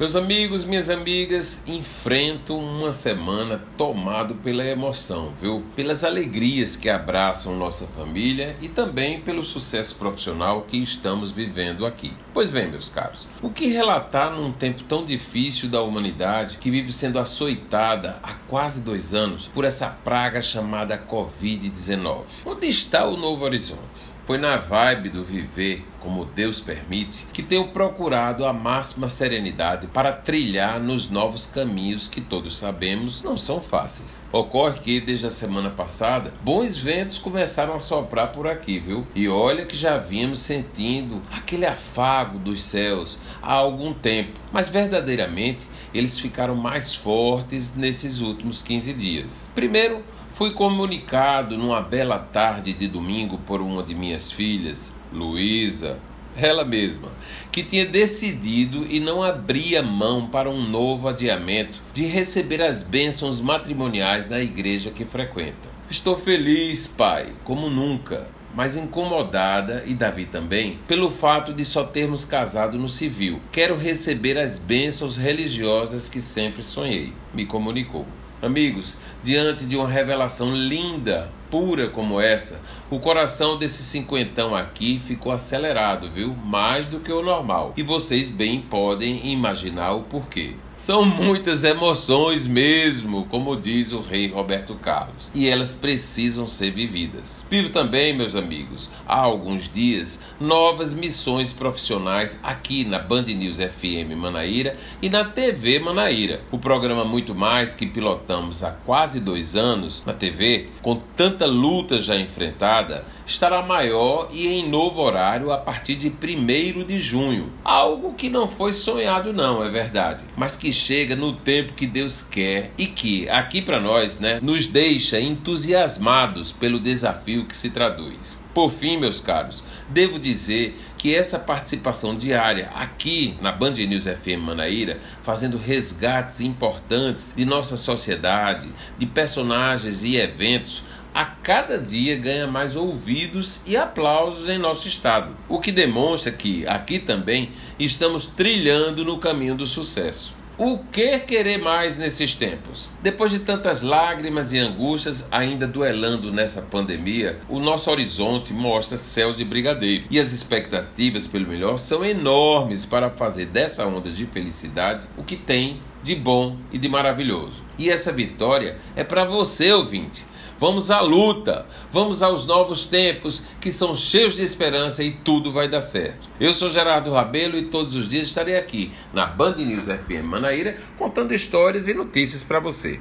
Meus amigos, minhas amigas, enfrento uma semana tomado pela emoção, viu? Pelas alegrias que abraçam nossa família e também pelo sucesso profissional que estamos vivendo aqui. Pois bem, meus caros, o que relatar num tempo tão difícil da humanidade que vive sendo açoitada há quase dois anos por essa praga chamada Covid-19? Onde está o Novo Horizonte? Foi na vibe do viver como Deus permite que tenho procurado a máxima serenidade para trilhar nos novos caminhos que todos sabemos não são fáceis. Ocorre que desde a semana passada, bons ventos começaram a soprar por aqui, viu? E olha que já vínhamos sentindo aquele afago dos céus há algum tempo, mas verdadeiramente eles ficaram mais fortes nesses últimos 15 dias. Primeiro, Fui comunicado numa bela tarde de domingo por uma de minhas filhas, Luísa, ela mesma, que tinha decidido e não abria mão para um novo adiamento de receber as bênçãos matrimoniais na igreja que frequenta. Estou feliz, pai, como nunca, mas incomodada, e Davi também, pelo fato de só termos casado no civil. Quero receber as bênçãos religiosas que sempre sonhei, me comunicou. Amigos, diante de uma revelação linda, pura como essa, o coração desse cinquentão aqui ficou acelerado, viu? Mais do que o normal. E vocês bem podem imaginar o porquê. São muitas emoções mesmo, como diz o rei Roberto Carlos, e elas precisam ser vividas. Vivo também, meus amigos, há alguns dias, novas missões profissionais aqui na Band News FM Manaíra e na TV Manaíra. O programa Muito Mais, que pilotamos há quase dois anos na TV, com tanta luta já enfrentada, estará maior e em novo horário a partir de 1 de junho. Algo que não foi sonhado, não, é verdade, mas que chega no tempo que Deus quer e que, aqui para nós, né, nos deixa entusiasmados pelo desafio que se traduz. Por fim, meus caros, devo dizer que essa participação diária aqui na Band News FM Manaíra, fazendo resgates importantes de nossa sociedade, de personagens e eventos, a cada dia ganha mais ouvidos e aplausos em nosso estado, o que demonstra que aqui também estamos trilhando no caminho do sucesso. O que querer mais nesses tempos? Depois de tantas lágrimas e angústias ainda duelando nessa pandemia, o nosso horizonte mostra céus de brigadeiro e as expectativas pelo melhor são enormes para fazer dessa onda de felicidade o que tem de bom e de maravilhoso. E essa vitória é para você, ouvinte Vamos à luta, vamos aos novos tempos que são cheios de esperança e tudo vai dar certo. Eu sou Gerardo Rabelo e todos os dias estarei aqui na Band News FM Manaíra contando histórias e notícias para você.